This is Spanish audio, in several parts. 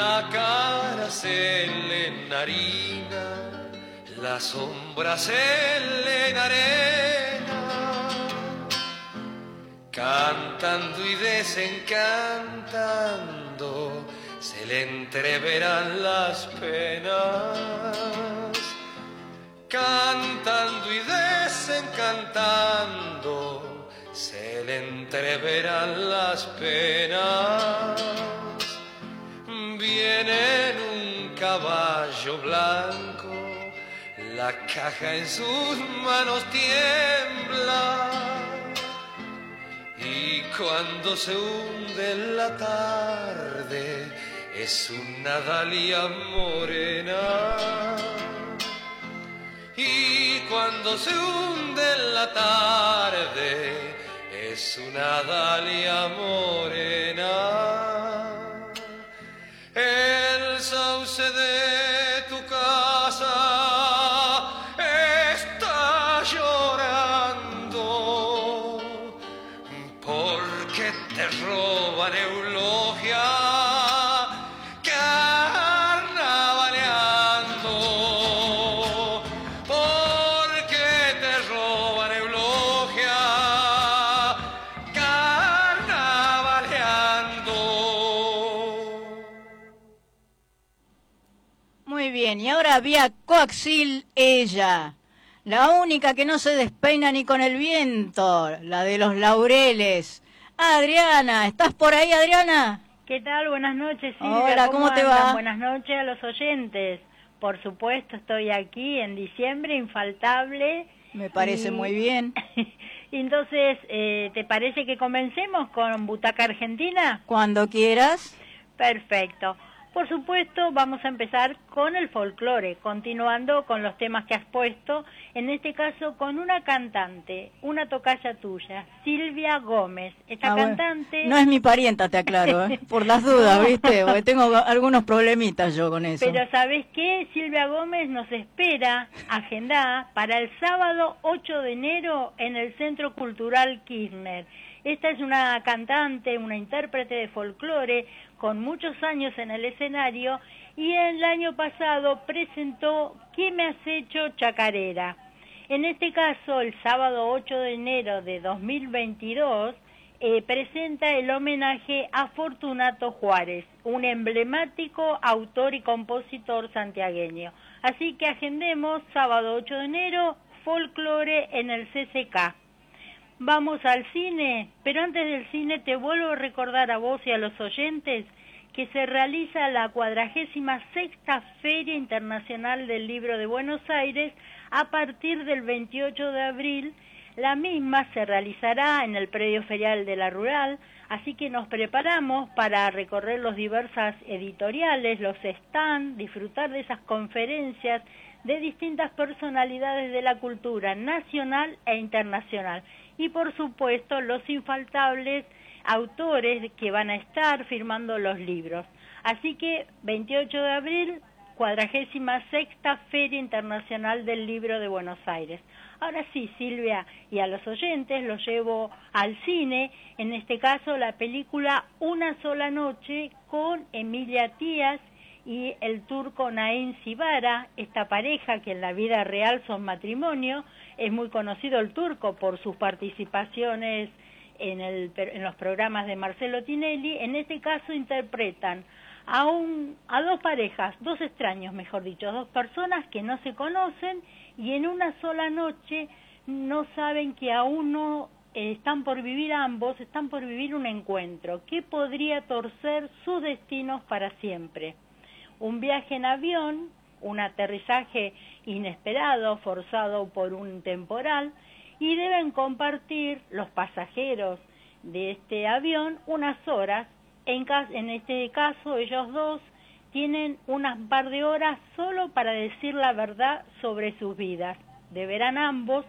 la cara se le enharina, la sombra se le arena, cantando y desencantando se le entreverán las penas, cantando y desencantando se le entreverán las penas. Viene en un caballo blanco, la caja en sus manos tiembla. Y cuando se hunde en la tarde, es una dalia morena. Y cuando se hunde en la tarde, es una dalia morena. Ahora vía coaxil ella, la única que no se despeina ni con el viento, la de los laureles. Adriana, ¿estás por ahí, Adriana? ¿Qué tal? Buenas noches, Silvia. Hola, ¿cómo te andan? va? Buenas noches a los oyentes. Por supuesto, estoy aquí en diciembre, infaltable. Me parece Y- muy bien. Entonces, eh, ¿te parece que comencemos con Butaca Argentina? Cuando quieras. Perfecto. Por supuesto, vamos a empezar con el folclore, continuando con los temas que has puesto, en este caso con una cantante, una tocaya tuya, Silvia Gómez. Esta Ah, bueno. cantante... No es mi parienta, te aclaro, ¿eh? por las dudas, ¿viste? Porque tengo algunos problemitas yo con eso. Pero ¿sabes qué? Silvia Gómez nos espera, agendada, para el sábado 8 de enero en el Centro Cultural Kirchner. Esta es una cantante, una intérprete de folclore con muchos años en el escenario y el año pasado presentó ¿Qué me has hecho chacarera? En este caso, el sábado 8 de enero de 2022, eh, presenta el homenaje a Fortunato Juárez, un emblemático autor y compositor santiagueño. Así que agendemos sábado 8 de enero, folclore en el CCK. Vamos al cine, pero antes del cine te vuelvo a recordar a vos y a los oyentes que se realiza la cuadragésima sexta Feria Internacional del Libro de Buenos Aires a partir del 28 de abril. La misma se realizará en el predio ferial de la Rural, así que nos preparamos para recorrer los diversas editoriales, los stands, disfrutar de esas conferencias de distintas personalidades de la cultura nacional e internacional. Y por supuesto los infaltables autores que van a estar firmando los libros. Así que 28 de abril, cuadragésima sexta Feria Internacional del Libro de Buenos Aires. Ahora sí, Silvia, y a los oyentes los llevo al cine, en este caso la película Una sola noche con Emilia Tías y el turco Naim Sibara, esta pareja que en la vida real son matrimonio, es muy conocido el turco por sus participaciones en, el, en los programas de Marcelo Tinelli, en este caso interpretan a, un, a dos parejas, dos extraños, mejor dicho, dos personas que no se conocen y en una sola noche no saben que aún no eh, están por vivir ambos, están por vivir un encuentro que podría torcer sus destinos para siempre. Un viaje en avión, un aterrizaje inesperado, forzado por un temporal, y deben compartir los pasajeros de este avión unas horas. En, este caso, ellos dos tienen unas par de horas solo para decir la verdad sobre sus vidas. Deberán ambos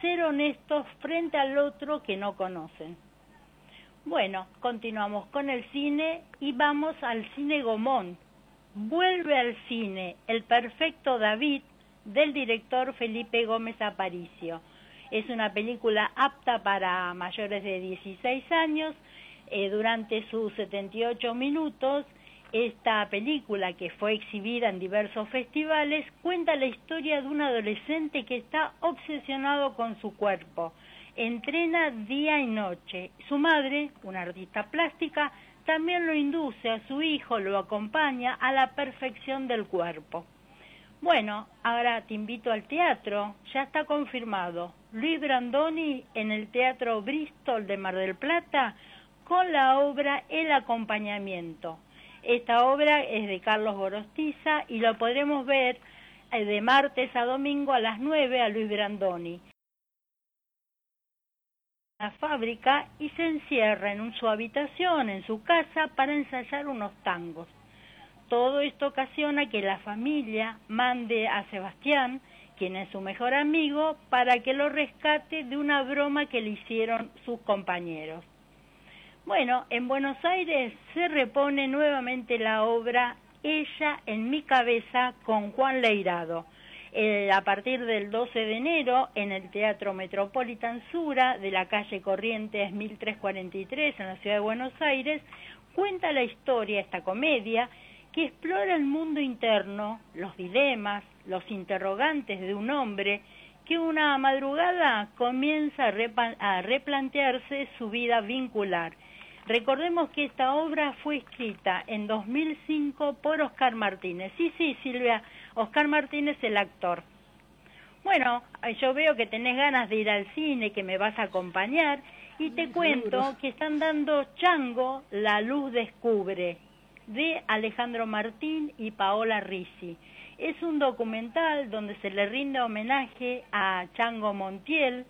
ser honestos frente al otro que no conocen. Bueno, continuamos con el cine y vamos al cine Gomón. Vuelve al cine El Perfecto David del director Felipe Gómez Aparicio. Es una película apta para mayores de 16 años. Eh, durante sus 78 minutos Esta película, que fue exhibida en diversos festivales, cuenta la historia de un adolescente que está obsesionado con su cuerpo. Entrena día y noche. Su madre, una artista plástica, también lo induce a su hijo, lo acompaña a la perfección del cuerpo. Bueno, ahora te invito al teatro, ya está confirmado. Luis Brandoni en el Teatro Bristol de Mar del Plata con la obra El acompañamiento. Esta obra es de Carlos Gorostiza y lo podremos ver eh, de martes a domingo a las 9 a Luis Brandoni. La fábrica y se encierra en su habitación, en su casa, para ensayar unos tangos. Todo esto ocasiona que la familia mande a Sebastián, quien es su mejor amigo, para que lo rescate de una broma que le hicieron sus compañeros. Bueno, en Buenos Aires se repone nuevamente la obra Ella en mi cabeza con Juan Leirado. A partir del 12 de enero en el Teatro Metropolitan Sura de la calle Corrientes 1343 en la ciudad de Buenos Aires, cuenta la historia, esta comedia, que explora el mundo interno, los dilemas, los interrogantes de un hombre que una madrugada comienza a replantearse su vida vincular Recordemos que esta obra fue escrita en 2005 por Oscar Martínez. Sí, sí, Silvia, Oscar Martínez el actor. Bueno, yo veo que tenés ganas de ir al cine, que me vas a acompañar, y te cuento que están dando Chango, La Luz Descubre, de Alejandro Martín y Paola Risi. Es un documental donde se le rinde homenaje a Chango Montiel,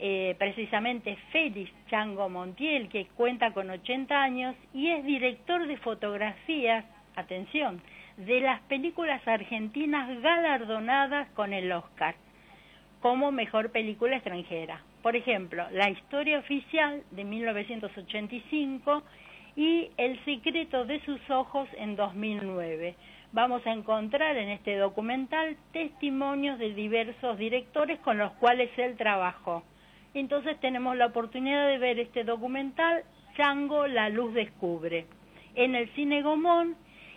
eh, precisamente Félix Chango Montiel, que cuenta con 80 años y es director de fotografías, atención, de las películas argentinas galardonadas con el Oscar como mejor película extranjera. Por ejemplo, La historia oficial de 1985 y El secreto de sus ojos en 2009. Vamos a encontrar en este documental testimonios de diversos directores con los cuales él trabajó. Entonces tenemos la oportunidad de ver este documental Chango, la luz descubre, en el Cine Gomón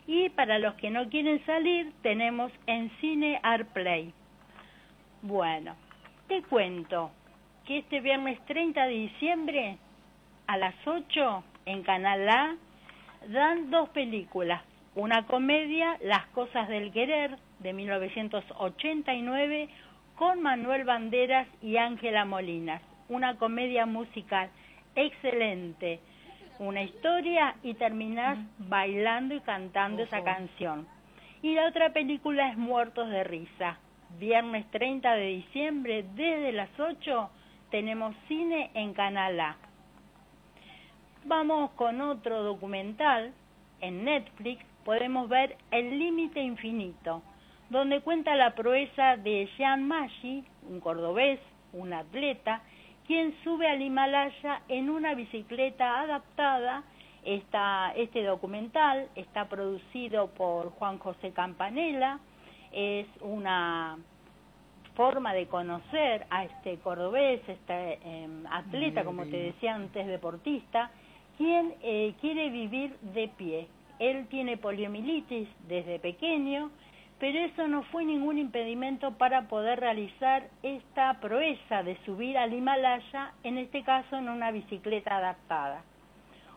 y para los que no quieren salir tenemos en Cine Artplay. Bueno, te cuento que este viernes 30 de diciembre a las 8 en Canal A dan dos películas, una comedia, Las cosas del querer, de 1989, con Manuel Banderas y Ángela Molinas. Una comedia musical excelente, una historia y terminas bailando y cantando esa canción. Y la otra película es Muertos de Risa. Viernes 30 de diciembre, desde las 8, tenemos cine en Canal A. Vamos con otro documental. En Netflix podemos ver El Límite Infinito donde cuenta la proeza de Jean Maggi, un cordobés, un atleta, quien sube al Himalaya en una bicicleta adaptada. este documental está producido por Juan José Campanella, es una forma de conocer a este cordobés, este em, atleta, como te decía antes, deportista, quien eh, quiere vivir de pie. Él tiene poliomielitis desde pequeño, pero eso no fue ningún impedimento para poder realizar esta proeza de subir al Himalaya, en este caso en una bicicleta adaptada.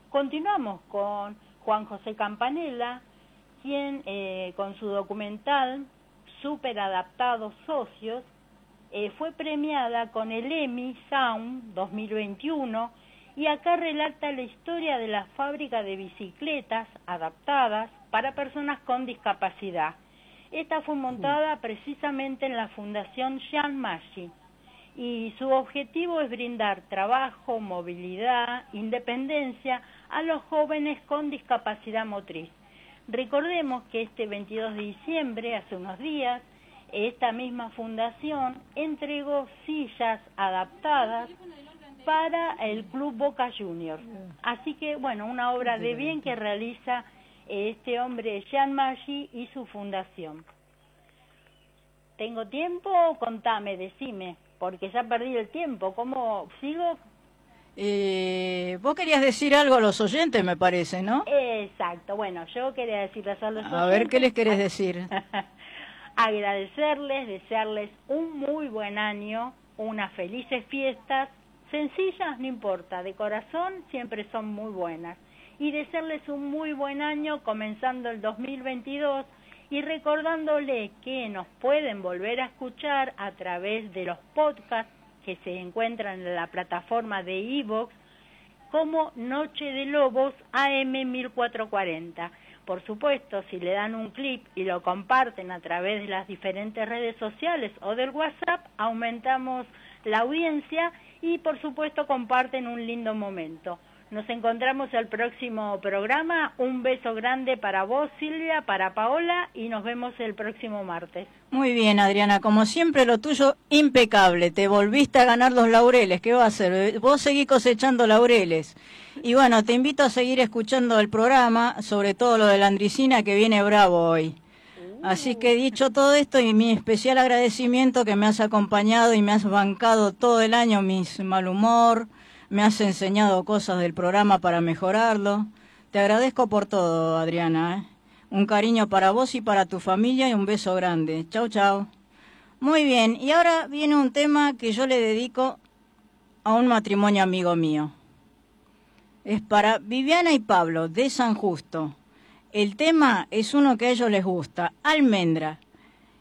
Continuamos con Juan José Campanella, quien eh, con su documental Super Adaptados Socios eh, fue premiada con el Emmy Sound 2021 y acá relata la historia de la fábrica de bicicletas adaptadas para personas con discapacidad esta fue montada precisamente en la Fundación Jean Maggi y su objetivo es brindar trabajo, movilidad, independencia a los jóvenes con discapacidad motriz. Recordemos que este 22 de diciembre, hace unos días, esta misma fundación entregó sillas adaptadas para el Club Boca Juniors. Así que, bueno, una obra de bien que realiza este hombre Jean Maggi y su fundación. ¿Tengo tiempo? Contame, decime, porque ya perdí el tiempo. ¿Cómo sigo? Eh, vos querías decir algo a los oyentes, me parece, ¿no? Exacto. Bueno, yo quería decirles a los oyentes... A ver, ¿qué les querés decir? Agradecerles, desearles un muy buen año, unas felices fiestas, sencillas, no importa, de corazón siempre son muy buenas. Y desearles un muy buen año comenzando el 2022 y recordándole que nos pueden volver a escuchar a través de los podcasts que se encuentran en la plataforma de Evox como Noche de Lobos AM 1440. Por supuesto, si le dan un clip y lo comparten a través de las diferentes redes sociales o del WhatsApp, aumentamos la audiencia y por supuesto comparten un lindo momento. Nos encontramos el próximo programa. Un beso grande para vos, Silvia, para Paola y nos vemos el próximo martes. Muy bien, Adriana. Como siempre, lo tuyo impecable. Te volviste a ganar los laureles. ¿Qué va a hacer? Vos seguís cosechando laureles. Y bueno, te invito a seguir escuchando el programa, sobre todo lo de la Andricina, que viene bravo hoy. Así que dicho todo esto y mi especial agradecimiento que me has acompañado y me has bancado todo el año mis mal humor, me has enseñado cosas del programa para mejorarlo. Te agradezco por todo, Adriana. ¿eh? Un cariño para vos y para tu familia y un beso grande. Chau, chau. Muy bien, y ahora viene un tema que yo le dedico a un matrimonio amigo mío. Es para Viviana y Pablo, de San Justo. El tema es uno que a ellos les gusta, Almendra.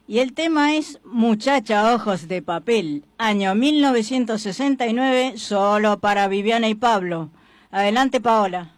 Y el tema es Muchacha Ojos de Papel, año 1969, solo para Viviana y Pablo. Adelante, Paola.